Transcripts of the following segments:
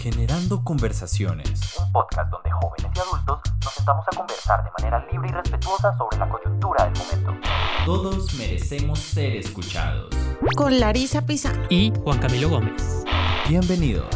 Generando Conversaciones. Un podcast donde jóvenes y adultos nos sentamos a conversar de manera libre y respetuosa sobre la coyuntura del momento. Todos merecemos ser escuchados. Con Larisa Pizano. y Juan Camilo Gómez. Bienvenidos.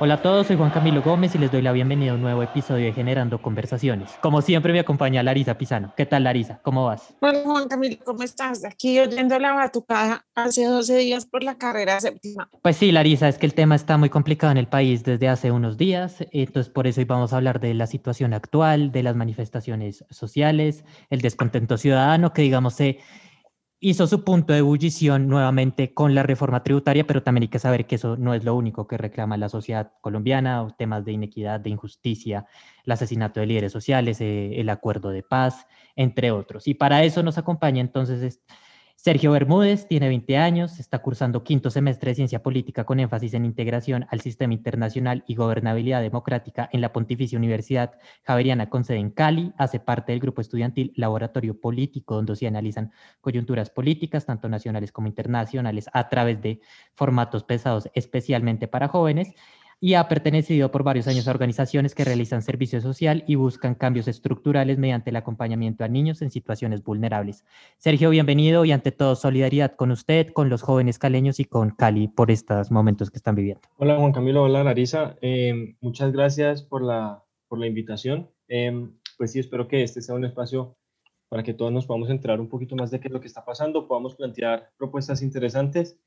Hola a todos, soy Juan Camilo Gómez y les doy la bienvenida a un nuevo episodio de Generando Conversaciones. Como siempre me acompaña Larisa Pisano. ¿Qué tal Larisa? ¿Cómo vas? Hola Juan Camilo, ¿cómo estás? Aquí oyendo la batucada hace 12 días por la carrera séptima. Pues sí, Larisa, es que el tema está muy complicado en el país desde hace unos días, entonces por eso hoy vamos a hablar de la situación actual, de las manifestaciones sociales, el descontento ciudadano que digamos se hizo su punto de ebullición nuevamente con la reforma tributaria, pero también hay que saber que eso no es lo único que reclama la sociedad colombiana, o temas de inequidad, de injusticia, el asesinato de líderes sociales, eh, el acuerdo de paz, entre otros. Y para eso nos acompaña entonces es- Sergio Bermúdez, tiene 20 años, está cursando quinto semestre de Ciencia Política con énfasis en integración al sistema internacional y gobernabilidad democrática en la Pontificia Universidad Javeriana con sede en Cali, hace parte del grupo estudiantil Laboratorio Político, donde se analizan coyunturas políticas, tanto nacionales como internacionales, a través de formatos pesados especialmente para jóvenes, y ha pertenecido por varios años a organizaciones que realizan servicio social y buscan cambios estructurales mediante el acompañamiento a niños en situaciones vulnerables. Sergio, bienvenido y ante todo solidaridad con usted, con los jóvenes caleños y con Cali por estos momentos que están viviendo. Hola Juan Camilo, hola Larisa, Eh, muchas gracias por la, por la invitación. Eh, pues sí, espero que este sea un espacio para que todos nos podamos enterar un poquito más de qué es lo que está pasando, podamos plantear propuestas interesantes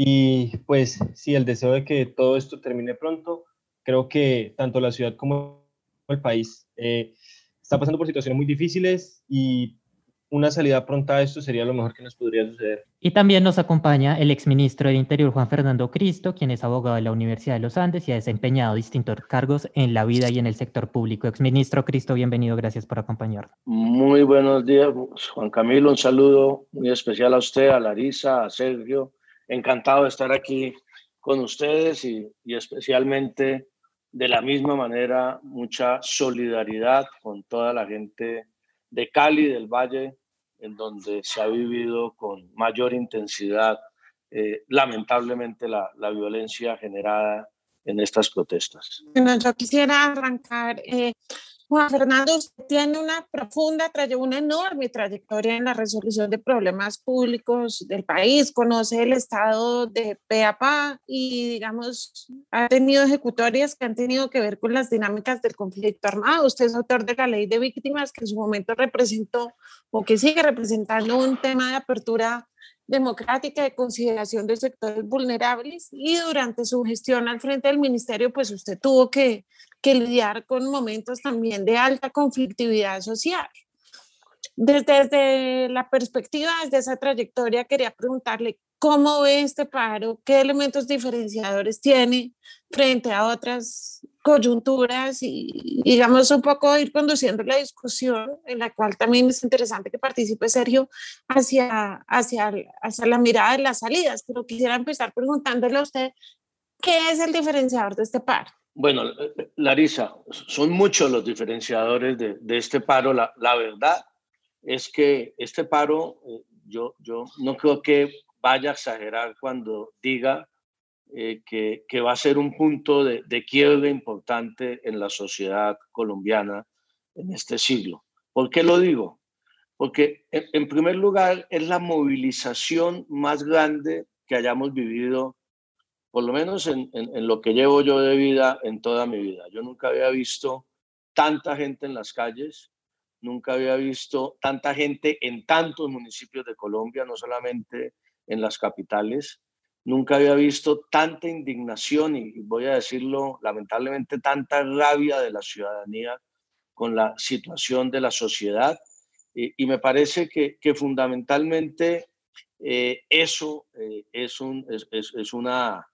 y pues sí, el deseo de que todo esto termine pronto. Creo que tanto la ciudad como el país eh, está pasando por situaciones muy difíciles y una salida pronta a esto sería lo mejor que nos podría suceder. Y también nos acompaña el exministro del Interior Juan Fernando Cristo, quien es abogado de la Universidad de los Andes y ha desempeñado distintos cargos en la vida y en el sector público. Exministro Cristo, bienvenido, gracias por acompañarnos. Muy buenos días, Juan Camilo. Un saludo muy especial a usted, a Larisa, a Sergio. Encantado de estar aquí con ustedes y, y especialmente de la misma manera mucha solidaridad con toda la gente de Cali, del Valle, en donde se ha vivido con mayor intensidad, eh, lamentablemente, la, la violencia generada en estas protestas. Bueno, yo quisiera arrancar. eh, Juan Fernando, tiene una profunda, una enorme trayectoria en la resolución de problemas públicos del país, conoce el estado de pe a pa y, digamos, ha tenido ejecutorias que han tenido que ver con las dinámicas del conflicto armado. Usted es autor de la ley de víctimas que en su momento representó o que sigue representando un tema de apertura democrática de consideración de sectores vulnerables y durante su gestión al frente del ministerio, pues usted tuvo que, que lidiar con momentos también de alta conflictividad social. Desde, desde la perspectiva, desde esa trayectoria, quería preguntarle cómo ve este paro, qué elementos diferenciadores tiene frente a otras coyunturas y digamos un poco ir conduciendo la discusión en la cual también es interesante que participe Sergio hacia, hacia, hacia la mirada de las salidas, pero quisiera empezar preguntándole a usted qué es el diferenciador de este paro. Bueno, Larisa, son muchos los diferenciadores de, de este paro. La, la verdad es que este paro, eh, yo, yo no creo que vaya a exagerar cuando diga eh, que, va a ser un punto de, de quiebre importante en la sociedad colombiana en este siglo. ¿Por qué lo digo? Porque en, primer lugar es la movilización más grande que hayamos vivido por lo menos en, en, en, lo que llevo yo de vida en toda mi vida. Yo nunca había visto tanta gente en las calles, nunca había visto tanta gente en tantos municipios de Colombia, no solamente en las capitales, nunca había visto tanta indignación y voy a decirlo lamentablemente, tanta rabia de la ciudadanía con la situación de la sociedad. Y, me parece que, fundamentalmente eh, eso eh, es, un, es, es una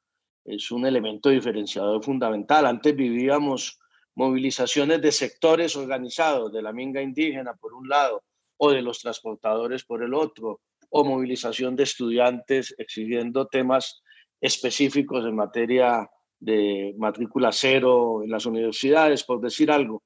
es un elemento diferenciador fundamental. Antes vivíamos movilizaciones de sectores organizados, de la minga indígena por un lado, o de los transportadores por el otro, o movilización de estudiantes exigiendo temas específicos en materia de matrícula cero en las universidades, por decir algo.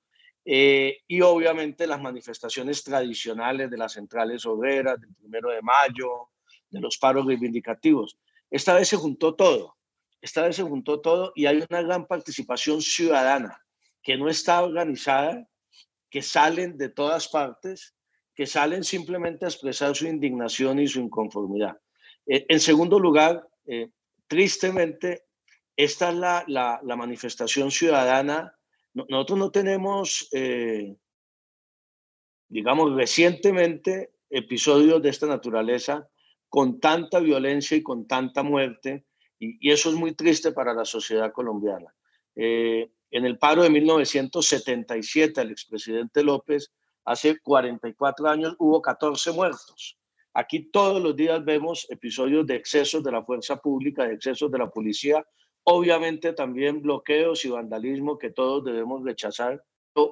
eh, y obviamente las manifestaciones tradicionales de las centrales obreras, del primero de mayo, de los paros reivindicativos. Esta vez se juntó todo, esta vez se juntó todo y hay una gran participación ciudadana que no está organizada, que salen de todas partes, que salen simplemente a expresar su indignación y su inconformidad. Eh, en segundo lugar, eh, tristemente, esta es la, la, manifestación ciudadana. nosotros no tenemos, eh, digamos, recientemente episodios de esta naturaleza con tanta violencia y con tanta muerte, y, eso es muy triste para la sociedad colombiana. Eh, en el paro de 1977, el expresidente López, hace 44 años, hubo 14 muertos. Aquí todos los días vemos episodios de excesos de la fuerza pública, de excesos de la policía, obviamente también bloqueos y vandalismo que todos debemos rechazar.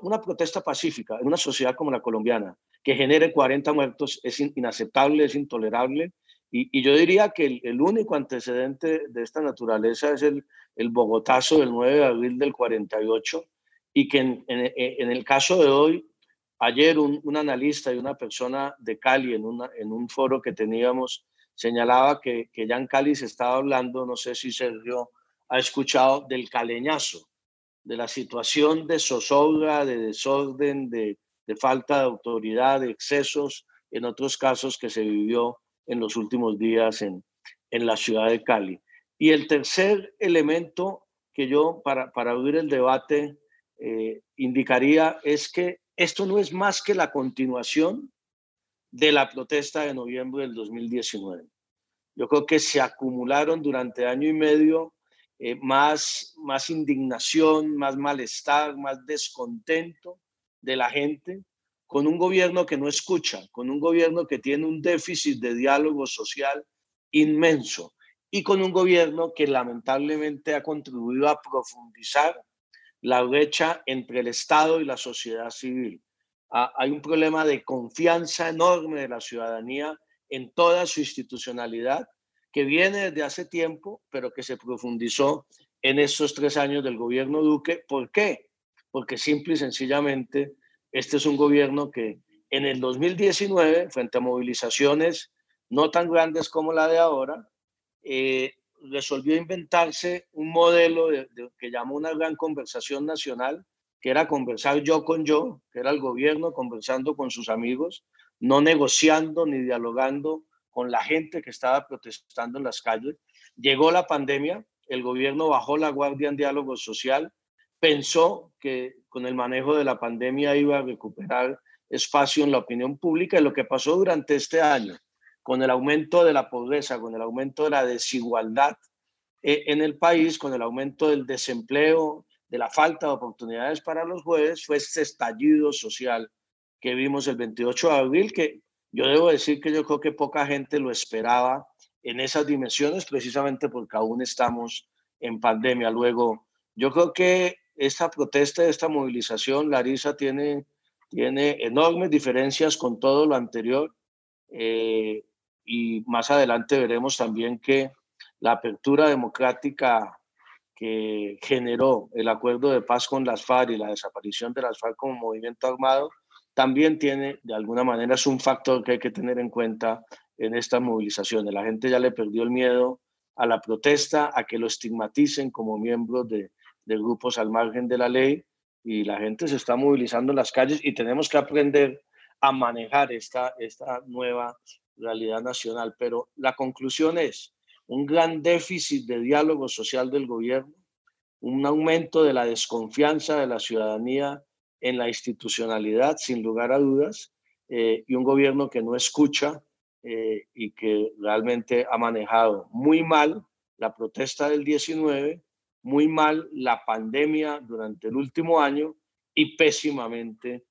Una protesta pacífica en una sociedad como la colombiana que genere 40 muertos es inaceptable, es intolerable y, yo diría que el, único antecedente de esta naturaleza es el, el Bogotazo del 9 de abril del 48 y que en, en, el caso de hoy, ayer un, un, analista y una persona de Cali en, una, en un foro que teníamos señalaba que, que ya en Cali se estaba hablando, no sé si Sergio ha escuchado, del caleñazo, de la situación de zozobra, de desorden, de, de falta de autoridad, de excesos, en otros casos que se vivió en los últimos días en, en la ciudad de Cali. Y el tercer elemento que yo, para, para abrir el debate, eh, indicaría es que esto no es más que la continuación de la protesta de noviembre del 2019. Yo creo que se acumularon durante año y medio eh, más, más indignación, más malestar, más descontento de la gente con un gobierno que no escucha, con un gobierno que tiene un déficit de diálogo social inmenso y con un gobierno que lamentablemente ha contribuido a profundizar la brecha entre el Estado y la sociedad civil. Hay un problema de confianza enorme de la ciudadanía en toda su institucionalidad que viene desde hace tiempo, pero que se profundizó en estos tres años del gobierno Duque. ¿Por qué? Porque simple y sencillamente este es un gobierno que en el 2019, frente a movilizaciones no tan grandes como la de ahora, eh, resolvió inventarse un modelo que llamó una gran conversación nacional, que era conversar yo con yo, que era el gobierno conversando con sus amigos, no negociando ni dialogando con la gente que estaba protestando en las calles. Llegó la pandemia, el gobierno bajó la guardia en diálogo social, pensó que con el manejo de la pandemia iba a recuperar espacio en la opinión pública y lo que pasó durante este año, con el aumento de la pobreza, con el aumento de la desigualdad eh, en el país, con el aumento del desempleo, de la falta de oportunidades para los jueces, fue este estallido social que vimos el 28 de abril, que yo debo decir que yo creo que poca gente lo esperaba en esas dimensiones, precisamente porque aún estamos en pandemia. Luego, yo creo que esta protesta, esta movilización, Larisa, tiene, tiene enormes diferencias con todo lo anterior. Eh, y más adelante veremos también que la apertura democrática que generó el acuerdo de paz con las FARC y la desaparición de las FARC como movimiento armado, también tiene, de alguna manera, es un factor que hay que tener en cuenta en estas movilizaciones. La gente ya le perdió el miedo a la protesta, a que lo estigmaticen como miembros de, de grupos al margen de la ley y la gente se está movilizando en las calles y tenemos que aprender a manejar esta, esta nueva realidad nacional. Pero la conclusión es un gran déficit de diálogo social del gobierno, un aumento de la desconfianza de la ciudadanía en la institucionalidad, sin lugar a dudas, eh, y un gobierno que no escucha eh, y que realmente ha manejado muy mal la protesta del 19 muy mal la pandemia durante el último año y pésimamente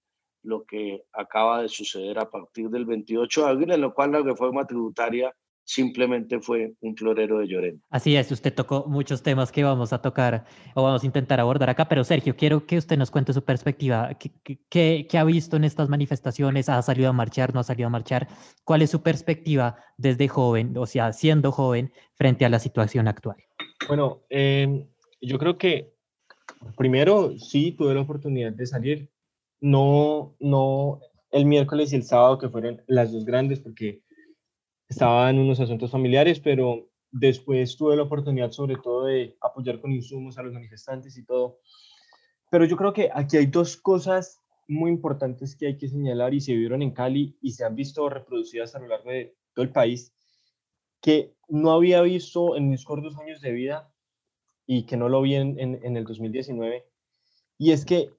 lo que acaba de suceder a partir del 28 de abril, en lo cual la reforma tributaria simplemente fue un florero de llorente. Así es, usted tocó muchos temas que vamos a tocar o vamos a intentar abordar acá, pero Sergio, quiero que usted nos cuente su perspectiva. ¿Qué, qué, ha visto en estas manifestaciones? ¿Ha salido a marchar? ¿No ha salido a marchar? ¿Cuál es su perspectiva desde joven, o sea, siendo joven, frente a la situación actual? Bueno, eh, yo creo que primero sí tuve la oportunidad de salir. No, no el miércoles y el sábado, que fueron las dos grandes, porque estaban unos asuntos familiares, pero después tuve la oportunidad sobre todo de apoyar con insumos a los manifestantes y todo. Pero yo creo que aquí hay dos cosas muy importantes que hay que señalar y se vieron en Cali y se han visto reproducidas a lo largo de todo el país, que no había visto en mis cortos años de vida y que no lo vi en, en, el 2019, y es que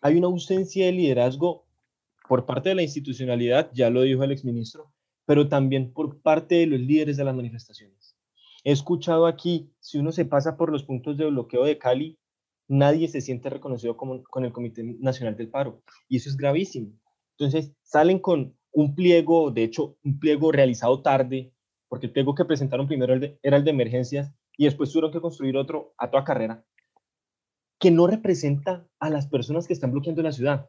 hay una ausencia de liderazgo por parte de la institucionalidad, ya lo dijo el exministro, pero también por parte de los líderes de las manifestaciones. He escuchado aquí, si uno se pasa por los puntos de bloqueo de Cali, nadie se siente reconocido con el Comité Nacional del Paro, y eso es gravísimo. Entonces, salen con un pliego, de hecho, un pliego realizado tarde, porque el pliego que presentaron primero era el de emergencias, y después tuvieron que construir otro a toda carrera, que no representa a las personas que están bloqueando la ciudad.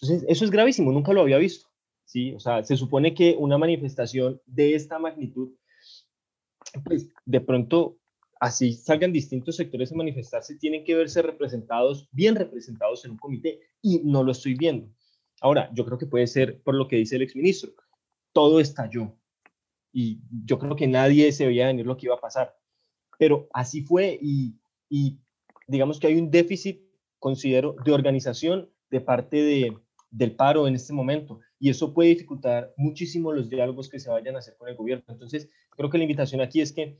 Entonces, eso es gravísimo, nunca lo había visto. ¿sí? O sea, se supone que una manifestación de esta magnitud, pues de pronto, así salgan distintos sectores a manifestarse, tienen que verse representados, bien representados en un comité, y no lo estoy viendo. Ahora, yo creo que puede ser por lo que dice el exministro, todo estalló, y yo creo que nadie se veía venir lo que iba a pasar, pero así fue, y, y digamos que hay un déficit, considero, de organización de parte de, del paro en este momento y eso puede dificultar muchísimo los diálogos que se vayan a hacer con el gobierno. Entonces, creo que la invitación aquí es que,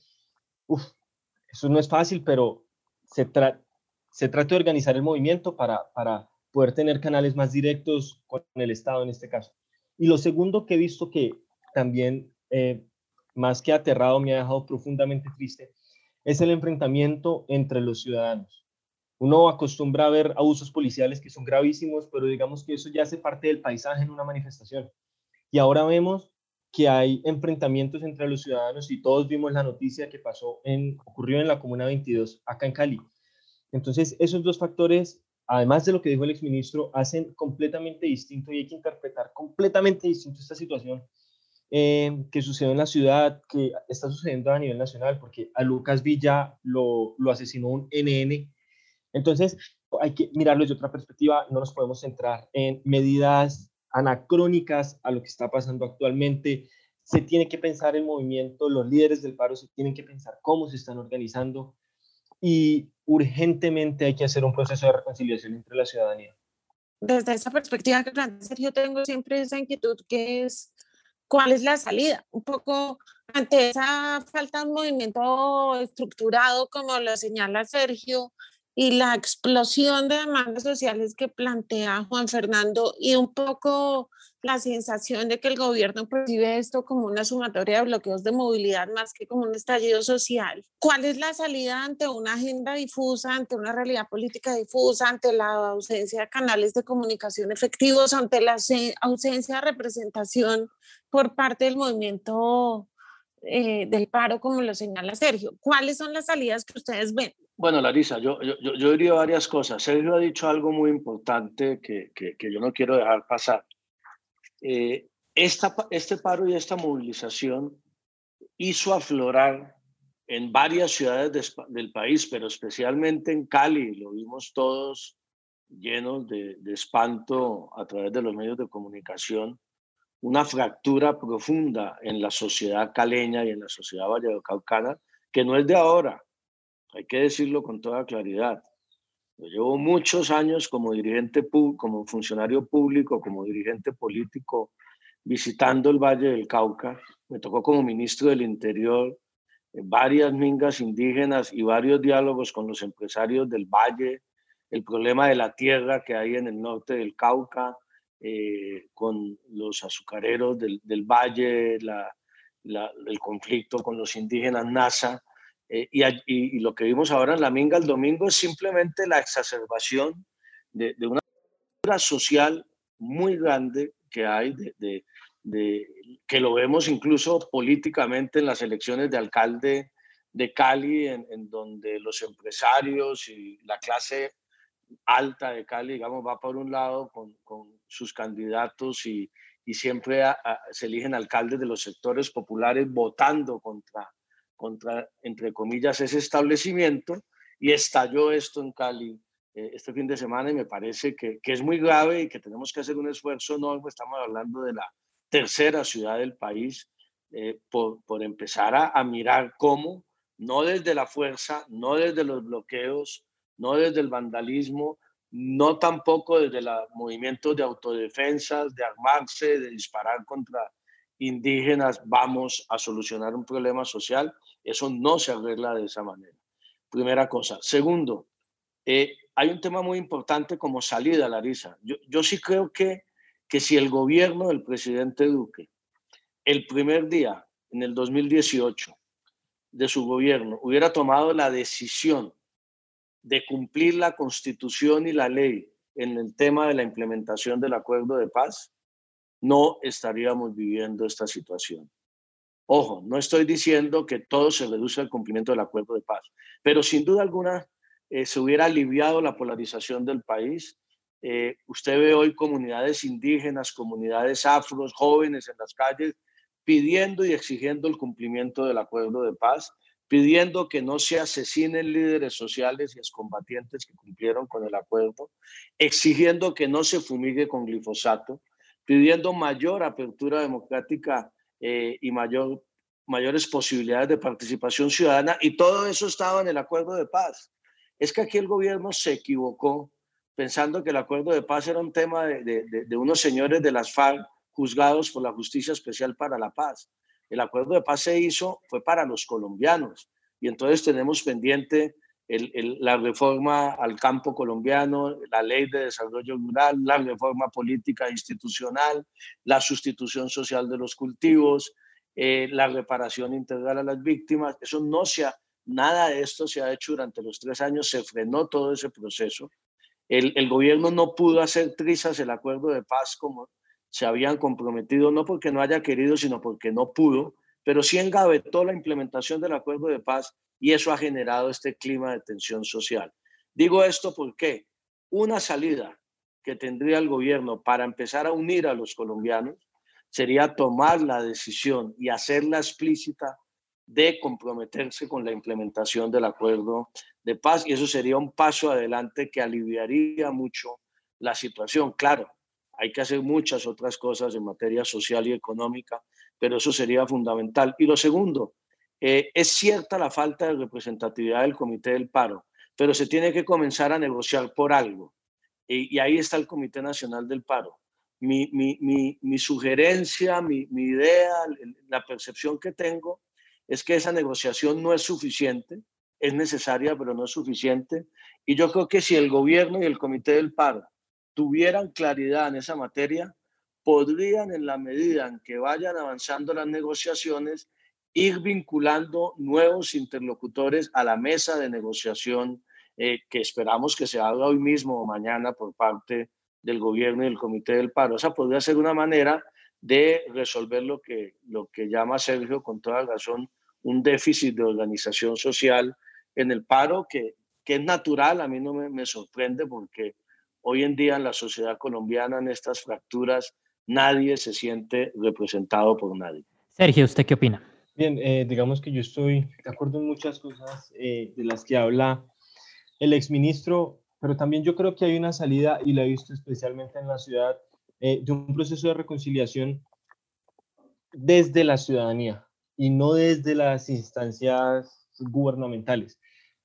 uff, eso no es fácil, pero se, tra se trata de organizar el movimiento para, para poder tener canales más directos con el Estado en este caso. Y lo segundo que he visto que también, eh, más que aterrado, me ha dejado profundamente triste, es el enfrentamiento entre los ciudadanos. Uno acostumbra a ver abusos policiales que son gravísimos, pero digamos que eso ya hace parte del paisaje en una manifestación. Y ahora vemos que hay enfrentamientos entre los ciudadanos y todos vimos la noticia que pasó en, ocurrió en la Comuna 22, acá en Cali. Entonces, esos dos factores, además de lo que dijo el exministro, hacen completamente distinto y hay que interpretar completamente distinto esta situación eh, que sucedió en la ciudad, que está sucediendo a nivel nacional, porque a Lucas Villa lo, lo asesinó un NN entonces, hay que mirarlo desde otra perspectiva, no nos podemos centrar en medidas anacrónicas a lo que está pasando actualmente. Se tiene que pensar el movimiento, los líderes del paro se tienen que pensar cómo se están organizando y urgentemente hay que hacer un proceso de reconciliación entre la ciudadanía. Desde esa perspectiva que Sergio, tengo siempre esa inquietud que es cuál es la salida. Un poco ante esa falta de un movimiento estructurado, como lo señala Sergio, y la explosión de demandas sociales que plantea Juan Fernando y un poco la sensación de que el gobierno percibe esto como una sumatoria de bloqueos de movilidad más que como un estallido social. ¿Cuál es la salida ante una agenda difusa, ante una realidad política difusa, ante la ausencia de canales de comunicación efectivos, ante la ausencia de representación por parte del movimiento eh, del paro, como lo señala Sergio? ¿Cuáles son las salidas que ustedes ven? Bueno, Larisa, yo, yo, yo, diría varias cosas. Sergio ha dicho algo muy importante que, que, yo no quiero dejar pasar. Eh, esta, este paro y esta movilización hizo aflorar en varias ciudades del país, pero especialmente en Cali, lo vimos todos llenos de, de espanto a través de los medios de comunicación, una fractura profunda en la sociedad caleña y en la sociedad valladolcaucana, que no es de ahora, hay que decirlo con toda claridad. Yo llevo muchos años como dirigente, como funcionario público, como dirigente político, visitando el Valle del Cauca. Me tocó como ministro del Interior varias mingas indígenas y varios diálogos con los empresarios del Valle, el problema de la tierra que hay en el norte del Cauca, eh, con los azucareros del, del Valle, el conflicto con los indígenas NASA. Eh, y, lo que vimos ahora en la Minga el domingo es simplemente la exacerbación de, una cultura social muy grande que hay, de, que lo vemos incluso políticamente en las elecciones de alcalde de Cali, en, donde los empresarios y la clase alta de Cali, digamos, va por un lado con, sus candidatos y, siempre se eligen alcaldes de los sectores populares votando contra contra, entre comillas, ese establecimiento y estalló esto en Cali eh, este fin de semana y me parece que, que, es muy grave y que tenemos que hacer un esfuerzo enorme. Estamos hablando de la tercera ciudad del país eh, por, por, empezar a mirar cómo, no desde la fuerza, no desde los bloqueos, no desde el vandalismo, no tampoco desde los movimientos de autodefensas, de armarse, de disparar contra indígenas, vamos a solucionar un problema social. Eso no se arregla de esa manera. Primera cosa. Segundo, eh, hay un tema muy importante como salida, Larisa. Yo, yo sí creo que, que si el gobierno del presidente Duque, el primer día, en el 2018, de su gobierno, hubiera tomado la decisión de cumplir la constitución y la ley en el tema de la implementación del acuerdo de paz, no estaríamos viviendo esta situación. Ojo, no estoy diciendo que todo se reduce al cumplimiento del acuerdo de paz, pero sin duda alguna eh, se hubiera aliviado la polarización del país. Eh, usted ve hoy comunidades indígenas, comunidades afros, jóvenes en las calles pidiendo y exigiendo el cumplimiento del acuerdo de paz pidiendo que no se asesinen líderes sociales y excombatientes que cumplieron con el acuerdo, exigiendo que no se fumigue con glifosato, pidiendo mayor apertura democrática eh, y mayor, mayores posibilidades de participación ciudadana, y todo eso estaba en el acuerdo de paz. Es que aquí el gobierno se equivocó pensando que el acuerdo de paz era un tema de, de, de unos señores de las FARC juzgados por la Justicia Especial para la Paz. El acuerdo de paz se hizo, fue para los colombianos. Y entonces tenemos pendiente la reforma al campo colombiano, la ley de desarrollo rural, la reforma política institucional, la sustitución social de los cultivos, eh, la reparación integral a las víctimas. Eso no se ha, nada de esto se ha hecho durante los tres años, se frenó todo ese proceso. El, el gobierno no pudo hacer trizas el acuerdo de paz como, se habían comprometido, no porque no haya querido, sino porque no pudo, pero sí engavetó la implementación del acuerdo de paz y eso ha generado este clima de tensión social. Digo esto porque una salida que tendría el gobierno para empezar a unir a los colombianos sería tomar la decisión y hacerla explícita de comprometerse con la implementación del acuerdo de paz y eso sería un paso adelante que aliviaría mucho la situación. Claro, hay que hacer muchas otras cosas en materia social y económica, pero eso sería fundamental. Y lo segundo, eh, es cierta la falta de representatividad del Comité del Paro, pero se tiene que comenzar a negociar por algo. Y, ahí está el Comité Nacional del Paro. Mi, mi, mi, mi sugerencia, mi, idea, la percepción que tengo es que esa negociación no es suficiente, es necesaria, pero no es suficiente. Y yo creo que si el gobierno y el Comité del Paro tuvieran claridad en esa materia, podrían, en la medida en que vayan avanzando las negociaciones, ir vinculando nuevos interlocutores a la mesa de negociación eh, que esperamos que se haga hoy mismo o mañana por parte del gobierno y del comité del paro. Esa podría ser una manera de resolver lo que, lo que llama Sergio con toda razón un déficit de organización social en el paro que, que es natural, a mí no me, me sorprende porque Hoy en día en la sociedad colombiana, en estas fracturas, nadie se siente representado por nadie. Sergio, ¿usted qué opina? Bien, eh, digamos que yo estoy de acuerdo en muchas cosas eh, de las que habla el exministro, pero también yo creo que hay una salida, y la he visto especialmente en la ciudad, eh, de un proceso de reconciliación desde la ciudadanía y no desde las instancias gubernamentales.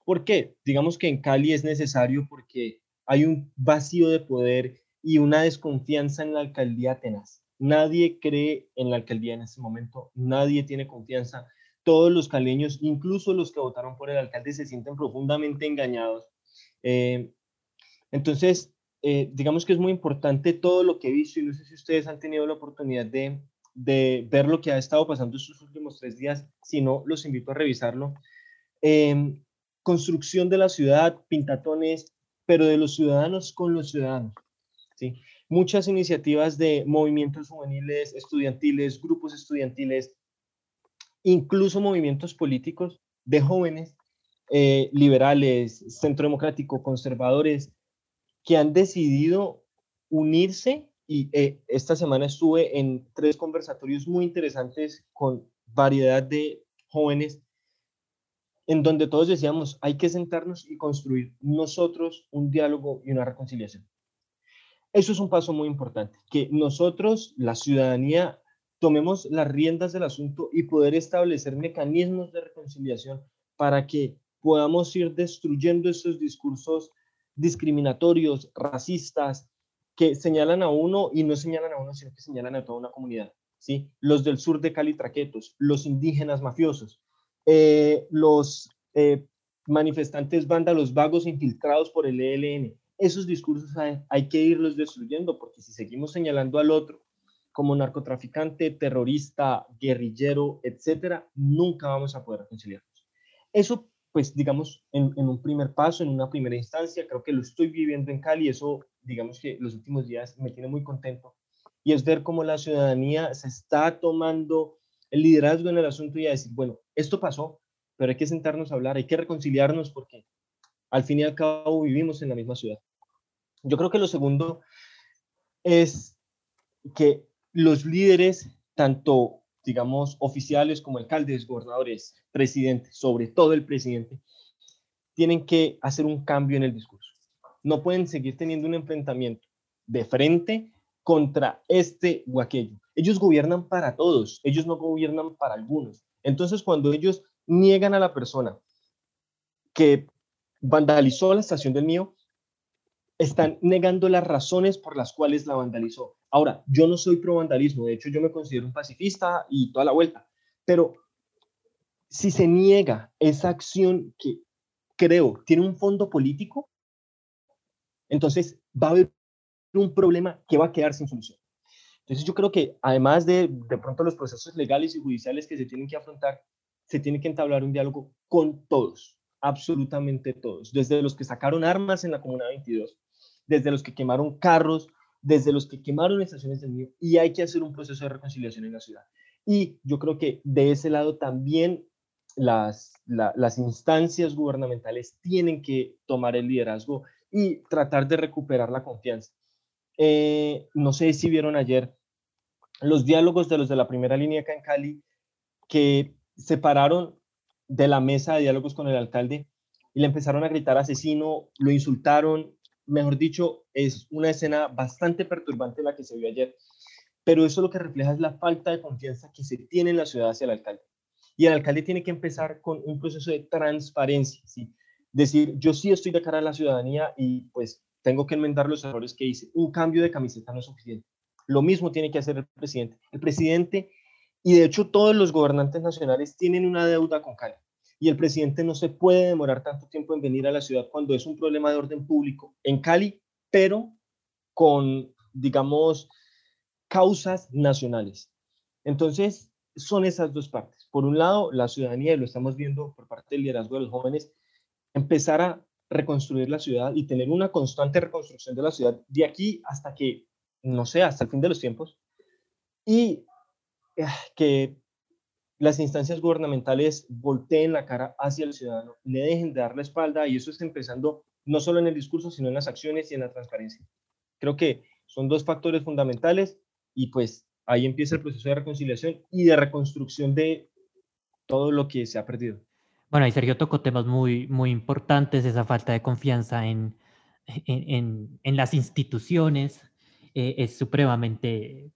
¿Por qué? Digamos que en Cali es necesario porque hay un vacío de poder y una desconfianza en la alcaldía tenaz. Nadie cree en la alcaldía en este momento, nadie tiene confianza. Todos los caleños, incluso los que votaron por el alcalde, se sienten profundamente engañados. Eh, entonces, eh, digamos que es muy importante todo lo que he visto y no sé si ustedes han tenido la oportunidad de, ver lo que ha estado pasando estos últimos tres días. Si no, los invito a revisarlo. Eh, construcción de la ciudad, pintatones, pero de los ciudadanos con los ciudadanos. ¿sí? Muchas iniciativas de movimientos juveniles, estudiantiles, grupos estudiantiles, incluso movimientos políticos de jóvenes, eh, liberales, centro democrático, conservadores, que han decidido unirse y eh, esta semana estuve en tres conversatorios muy interesantes con variedad de jóvenes en donde todos decíamos, hay que sentarnos y construir nosotros un diálogo y una reconciliación. Eso es un paso muy importante, que nosotros, la ciudadanía, tomemos las riendas del asunto y poder establecer mecanismos de reconciliación para que podamos ir destruyendo esos discursos discriminatorios, racistas, que señalan a uno y no señalan a uno, sino que señalan a toda una comunidad. ¿sí? Los del sur de Cali Traquetos, los indígenas mafiosos, eh, los eh, manifestantes vándalos vagos infiltrados por el ELN. Esos discursos hay, hay que irlos destruyendo porque si seguimos señalando al otro como narcotraficante, terrorista, guerrillero, etcétera, nunca vamos a poder reconciliarnos. Eso pues digamos, en, un primer paso, en una primera instancia, creo que lo estoy viviendo en Cali, eso digamos que los últimos días me tiene muy contento, y es ver cómo la ciudadanía se está tomando el liderazgo en el asunto y a decir, bueno, esto pasó, pero hay que sentarnos a hablar, hay que reconciliarnos porque al fin y al cabo vivimos en la misma ciudad. Yo creo que lo segundo es que los líderes, tanto digamos, oficiales como alcaldes, gobernadores, presidentes, sobre todo el presidente, tienen que hacer un cambio en el discurso. No pueden seguir teniendo un enfrentamiento de frente contra este o aquello. Ellos gobiernan para todos, ellos no gobiernan para algunos. Entonces, cuando ellos niegan a la persona que vandalizó la estación del mío, están negando las razones por las cuales la vandalizó. Ahora, yo no soy pro vandalismo, de hecho yo me considero un pacifista y toda la vuelta, pero si se niega esa acción que creo tiene un fondo político, entonces va a haber un problema que va a quedar sin solución. Entonces yo creo que además de de pronto los procesos legales y judiciales que se tienen que afrontar, se tiene que entablar un diálogo con todos, absolutamente todos, desde los que sacaron armas en la Comuna 22, desde los que quemaron carros, desde los que quemaron estaciones del mío y hay que hacer un proceso de reconciliación en la ciudad. Y yo creo que de ese lado también las, las instancias gubernamentales tienen que tomar el liderazgo y tratar de recuperar la confianza. Eh, no sé si vieron ayer los diálogos de los de la primera línea acá en Cali que se pararon de la mesa de diálogos con el alcalde y le empezaron a gritar asesino, lo insultaron, mejor dicho, es una escena bastante perturbante la que se vio ayer, pero eso lo que refleja es la falta de confianza que se tiene en la ciudad hacia el alcalde. Y el alcalde tiene que empezar con un proceso de transparencia, ¿sí? Decir, yo sí estoy de cara a la ciudadanía y pues tengo que enmendar los errores que hice. Un cambio de camiseta no es suficiente. Lo mismo tiene que hacer el presidente. El presidente, y de hecho todos los gobernantes nacionales tienen una deuda con Cali y el presidente no se puede demorar tanto tiempo en venir a la ciudad cuando es un problema de orden público en Cali, pero con, digamos, causas nacionales. Entonces, son esas dos partes. Por un lado, la ciudadanía, y lo estamos viendo por parte del liderazgo de los jóvenes, empezar a reconstruir la ciudad y tener una constante reconstrucción de la ciudad de aquí hasta que, no sé, hasta el fin de los tiempos. Y eh, que las instancias gubernamentales volteen la cara hacia el ciudadano, le dejen de dar la espalda y eso está empezando no solo en el discurso, sino en las acciones y en la transparencia. Creo que son dos factores fundamentales y pues ahí empieza el proceso de reconciliación y de reconstrucción de todo lo que se ha perdido. Bueno, y Sergio tocó temas muy, muy importantes, esa falta de confianza en, en, en, las instituciones eh, es supremamente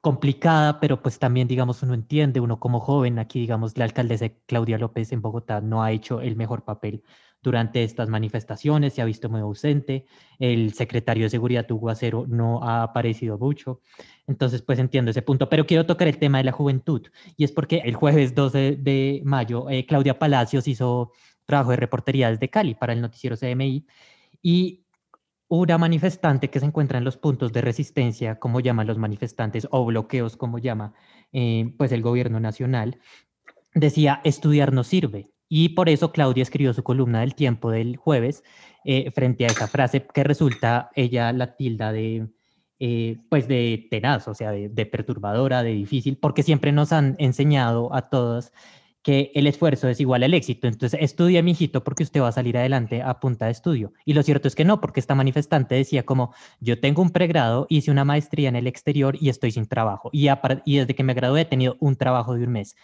complicada, pero pues también, digamos, uno entiende, uno como joven, aquí, digamos, la alcaldesa Claudia López en Bogotá no ha hecho el mejor papel durante estas manifestaciones, se ha visto muy ausente, el secretario de Seguridad Hugo Acero no ha aparecido mucho, entonces pues entiendo ese punto, pero quiero tocar el tema de la juventud, y es porque el jueves 12 de mayo eh, Claudia Palacios hizo trabajo de reportería desde Cali para el noticiero CMI, y una manifestante que se encuentra en los puntos de resistencia, como llaman los manifestantes, o bloqueos, como llama eh, pues el gobierno nacional, decía, estudiar no sirve. Y por eso Claudia escribió su columna del tiempo del jueves eh, frente a esa frase que resulta ella la tilda de, eh, pues de tenaz, o sea, de, perturbadora, de difícil, porque siempre nos han enseñado a todos que el esfuerzo es igual al éxito. Entonces, estudia, mijito, porque usted va a salir adelante a punta de estudio. Y lo cierto es que no, porque esta manifestante decía como, yo tengo un pregrado, hice una maestría en el exterior y estoy sin trabajo. Y, y desde que me gradué he tenido un trabajo de un mes.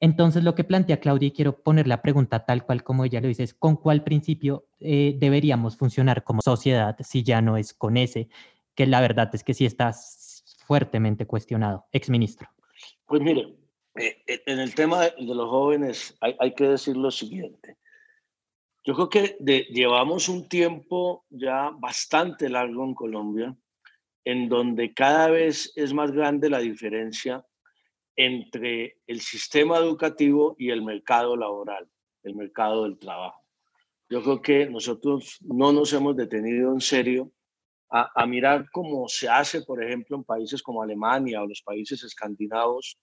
Entonces, lo que plantea Claudia, y quiero poner la pregunta tal cual como ella lo dice, es con cuál principio eh, deberíamos funcionar como sociedad si ya no es con ese, que la verdad es que sí está fuertemente cuestionado. Exministro. Pues mire, eh, eh, en el tema de los jóvenes hay, hay que decir lo siguiente. Yo creo que llevamos un tiempo ya bastante largo en Colombia, en donde cada vez es más grande la diferencia entre el sistema educativo y el mercado laboral, el mercado del trabajo. Yo creo que nosotros no nos hemos detenido en serio a, a, mirar cómo se hace, por ejemplo, en países como Alemania o los países escandinavos,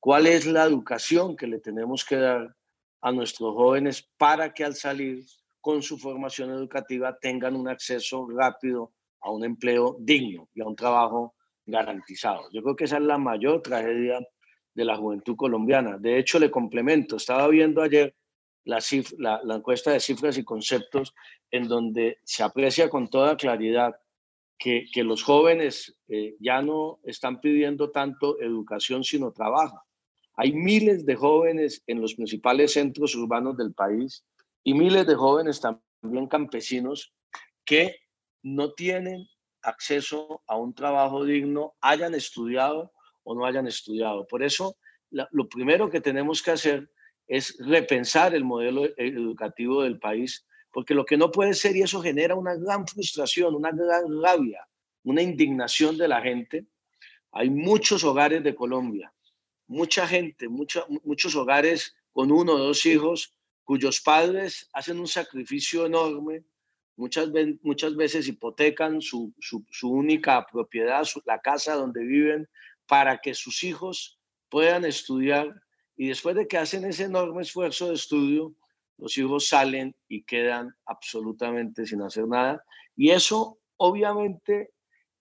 cuál es la educación que le tenemos que dar a nuestros jóvenes para que al salir con su formación educativa tengan un acceso rápido a un empleo digno y a un trabajo garantizado. Yo creo que esa es la mayor tragedia de la juventud colombiana. De hecho, le complemento, estaba viendo ayer la, la, encuesta de cifras y conceptos en donde se aprecia con toda claridad que, que los jóvenes eh, ya no están pidiendo tanto educación, sino trabajo. Hay miles de jóvenes en los principales centros urbanos del país y miles de jóvenes también campesinos que no tienen acceso a un trabajo digno, hayan estudiado o no hayan estudiado. Por eso, lo primero que tenemos que hacer es repensar el modelo e, educativo del país, porque lo que no puede ser, y eso genera una gran frustración, una gran rabia, una indignación de la gente, hay muchos hogares de Colombia mucha gente, muchos hogares con uno o dos hijos cuyos padres hacen un sacrificio enorme, muchas, muchas veces hipotecan su, única propiedad, la casa donde viven, para que sus hijos puedan estudiar y después de que hacen ese enorme esfuerzo de estudio, los hijos salen y quedan absolutamente sin hacer nada. Y eso obviamente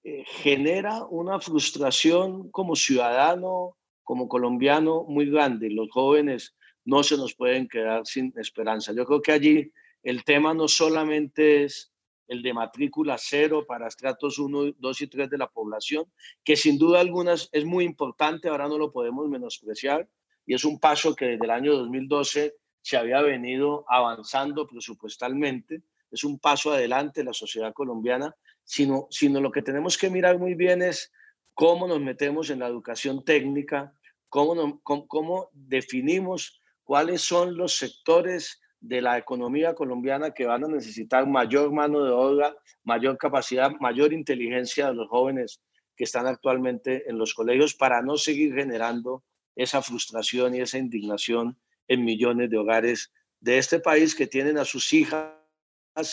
eh, genera una frustración como ciudadano, como colombiano muy grande. Los jóvenes no se nos pueden quedar sin esperanza. Yo creo que allí el tema no solamente es el de matrícula cero para estratos 1, 2 y 3 de la población, que sin duda algunas es muy importante, ahora no lo podemos menospreciar, y es un paso que desde el año 2012 se había venido avanzando presupuestalmente, es un paso adelante la sociedad colombiana, sino, sino lo que tenemos que mirar muy bien es cómo nos metemos en la educación técnica, cómo, cómo, definimos cuáles son los sectores de la economía colombiana que van a necesitar mayor mano de obra, mayor capacidad, mayor inteligencia de los jóvenes que están actualmente en los colegios para no seguir generando esa frustración y esa indignación en millones de hogares de este país que tienen a sus hijas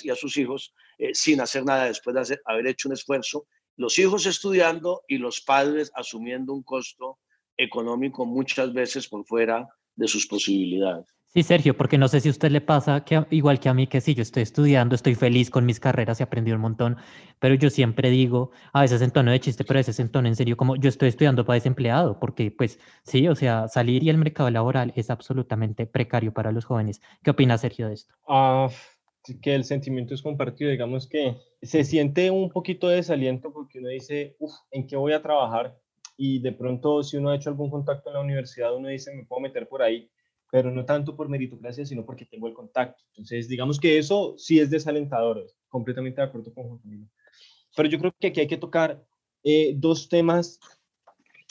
y a sus hijos eh, sin hacer nada después de haber hecho un esfuerzo los hijos estudiando y los padres asumiendo un costo económico muchas veces por fuera de sus posibilidades. Sí, Sergio, porque no sé si a usted le pasa que igual que a mí, que sí, yo estoy estudiando, estoy feliz con mis carreras y aprendí un montón, pero yo siempre digo, a veces en tono de chiste, pero a veces en tono en serio, como yo estoy estudiando para desempleado, porque pues sí, o sea, salir y el mercado laboral es absolutamente precario para los jóvenes. ¿Qué opina Sergio de esto? Ah, que el sentimiento es compartido, digamos que se siente un poquito de desaliento porque uno dice, uff, ¿en qué voy a trabajar? Y de pronto si uno ha hecho algún contacto en la universidad, uno dice, me puedo meter por ahí, pero no tanto por meritocracia, sino porque tengo el contacto. Entonces, digamos que eso sí es desalentador, completamente de acuerdo con Juan Camilo. Pero yo creo que aquí hay que tocar eh, dos temas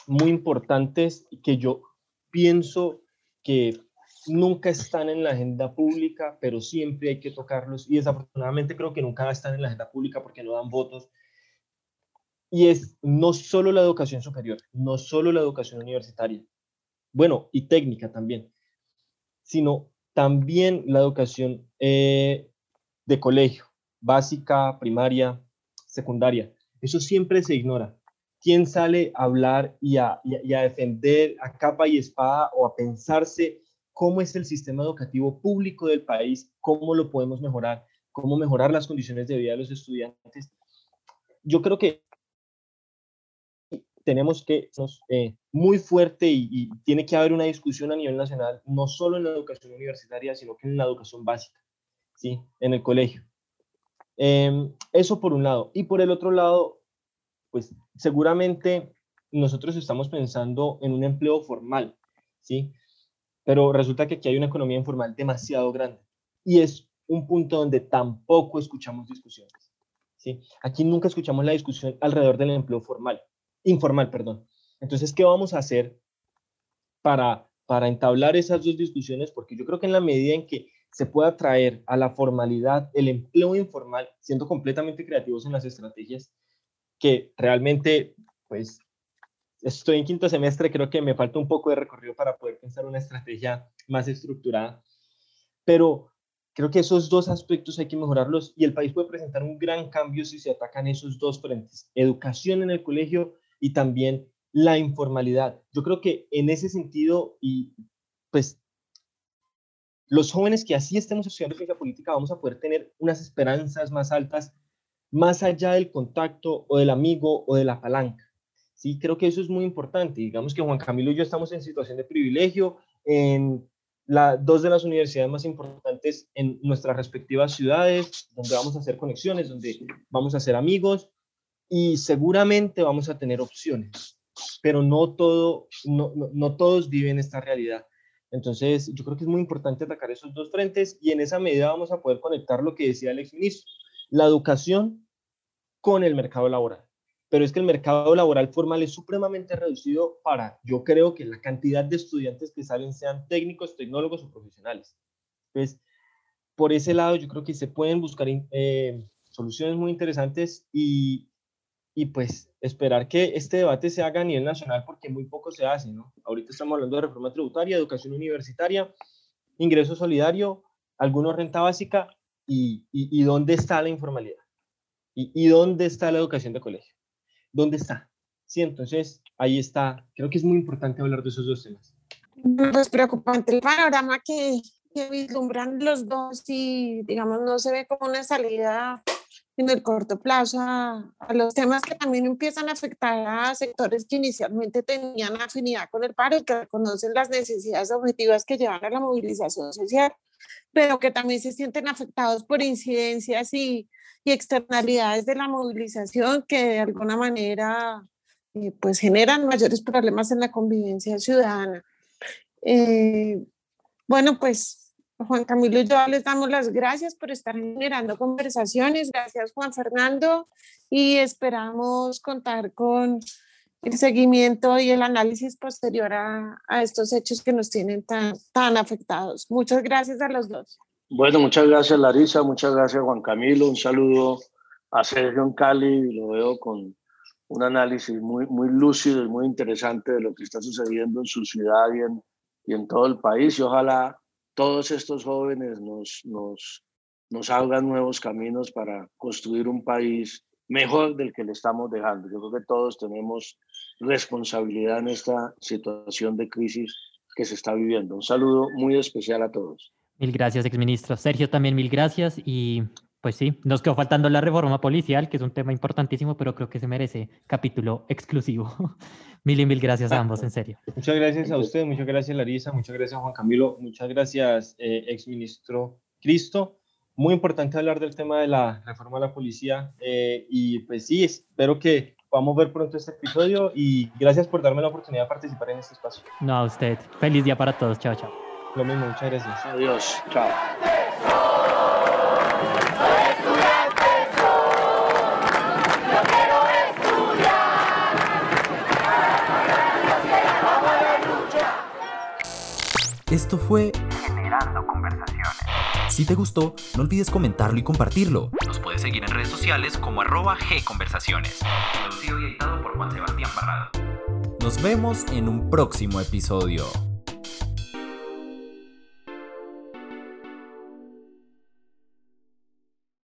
muy importantes que yo pienso que nunca están en la agenda pública, pero siempre hay que tocarlos y desafortunadamente creo que nunca están en la agenda pública porque no dan votos. Y es no solo la educación superior, no solo la educación universitaria, bueno, y técnica también, sino también la educación eh, de colegio, básica, primaria, secundaria. Eso siempre se ignora. ¿Quién sale a hablar y y a defender a capa y espada o a pensarse cómo es el sistema educativo público del país, cómo lo podemos mejorar, cómo mejorar las condiciones de vida de los estudiantes. Yo creo que tenemos que eh, muy fuerte y, tiene que haber una discusión a nivel nacional, no solo en la educación universitaria, sino que en la educación básica, ¿sí? en el colegio. Em, eso por un lado. Y por el otro lado, pues seguramente nosotros estamos pensando en un empleo formal, ¿sí? pero resulta que aquí hay una economía informal demasiado grande y es un punto donde tampoco escuchamos discusiones. ¿sí? Aquí nunca escuchamos la discusión alrededor del empleo formal, informal, perdón. Entonces, ¿qué vamos a hacer para, para entablar esas dos discusiones? Porque yo creo que en la medida en que se pueda traer a la formalidad el empleo informal, siendo completamente creativos en las estrategias, que realmente, pues, estoy en quinto semestre, creo que me falta un poco de recorrido para poder pensar una estrategia más estructurada, pero creo que esos dos aspectos hay que mejorarlos y el país puede presentar un gran cambio si se atacan esos dos frentes, educación en el colegio y también la informalidad. Yo creo que en ese sentido, y pues los jóvenes que así estemos estudiando ciencia política vamos a poder tener unas esperanzas más altas más allá del contacto o del amigo o de la palanca. Sí, creo que eso es muy importante. Digamos que Juan Camilo y yo estamos en situación de privilegio en la, dos de las universidades más importantes en nuestras respectivas ciudades, donde vamos a hacer conexiones, donde vamos a hacer amigos y seguramente vamos a tener opciones, pero no, todo, no, no, no todos viven esta realidad. Entonces, yo creo que es muy importante atacar esos dos frentes y en esa medida vamos a poder conectar lo que decía el exministro, la educación con el mercado laboral. Pero es que el mercado laboral formal es supremamente reducido para, yo creo que la cantidad de estudiantes que salen sean técnicos, tecnólogos o profesionales. Entonces, por ese lado, yo creo que se pueden buscar eh, soluciones muy interesantes y, y pues esperar que este debate se haga a nivel nacional porque muy poco se hace, ¿no? Ahorita estamos hablando de reforma tributaria, educación universitaria, ingreso solidario, algunos renta básica y, y, dónde está la informalidad y, y, dónde está la educación de colegio. ¿Dónde está? Sí, entonces ahí está. Creo que es muy importante hablar de esos dos temas. Pues preocupante el panorama que, que vislumbran los dos y digamos no se ve como una salida en el corto plazo a, a, los temas que también empiezan a afectar a sectores que inicialmente tenían afinidad con el paro y que reconocen las necesidades objetivas que llevan a la movilización social, pero que también se sienten afectados por incidencias y, y externalidades de la movilización que de alguna manera eh, pues generan mayores problemas en la convivencia ciudadana. Eh, bueno, pues Juan Camilo y yo les damos las gracias por estar generando conversaciones. Gracias, Juan Fernando. Y esperamos contar con el seguimiento y el análisis posterior a, estos hechos que nos tienen tan, tan afectados. Muchas gracias a los dos. Bueno, muchas gracias, Larisa. Muchas gracias, Juan Camilo. Un saludo a Sergio en Cali. Lo veo con un análisis muy, muy lúcido y muy interesante de lo que está sucediendo en su ciudad y en, y en todo el país. Y ojalá todos estos jóvenes nos, nos, nos abran nuevos caminos para construir un país mejor del que le estamos dejando. Yo creo que todos tenemos responsabilidad en esta situación de crisis que se está viviendo. Un saludo muy especial a todos. Mil gracias, exministro. Sergio, también mil gracias. Y pues sí, nos quedó faltando la reforma policial, que es un tema importantísimo, pero creo que se merece capítulo exclusivo. Mil y mil gracias a ambos, en serio. Muchas gracias a usted, muchas gracias Larisa, muchas gracias Juan Camilo, muchas gracias eh, exministro Cristo. Muy importante hablar del tema de la reforma a la policía eh, y pues sí, espero que podamos ver pronto este episodio y gracias por darme la oportunidad de participar en este espacio. No, a usted. Feliz día para todos. Chao, chao. Lo mismo, muchas gracias. Adiós. Chao. Esto fue Generando Conversaciones. Si te gustó, no olvides comentarlo y compartirlo. Nos puedes seguir en redes sociales como arroba gconversaciones. Producido y editado por Juan Sebastián Parrado. Nos vemos en un próximo episodio.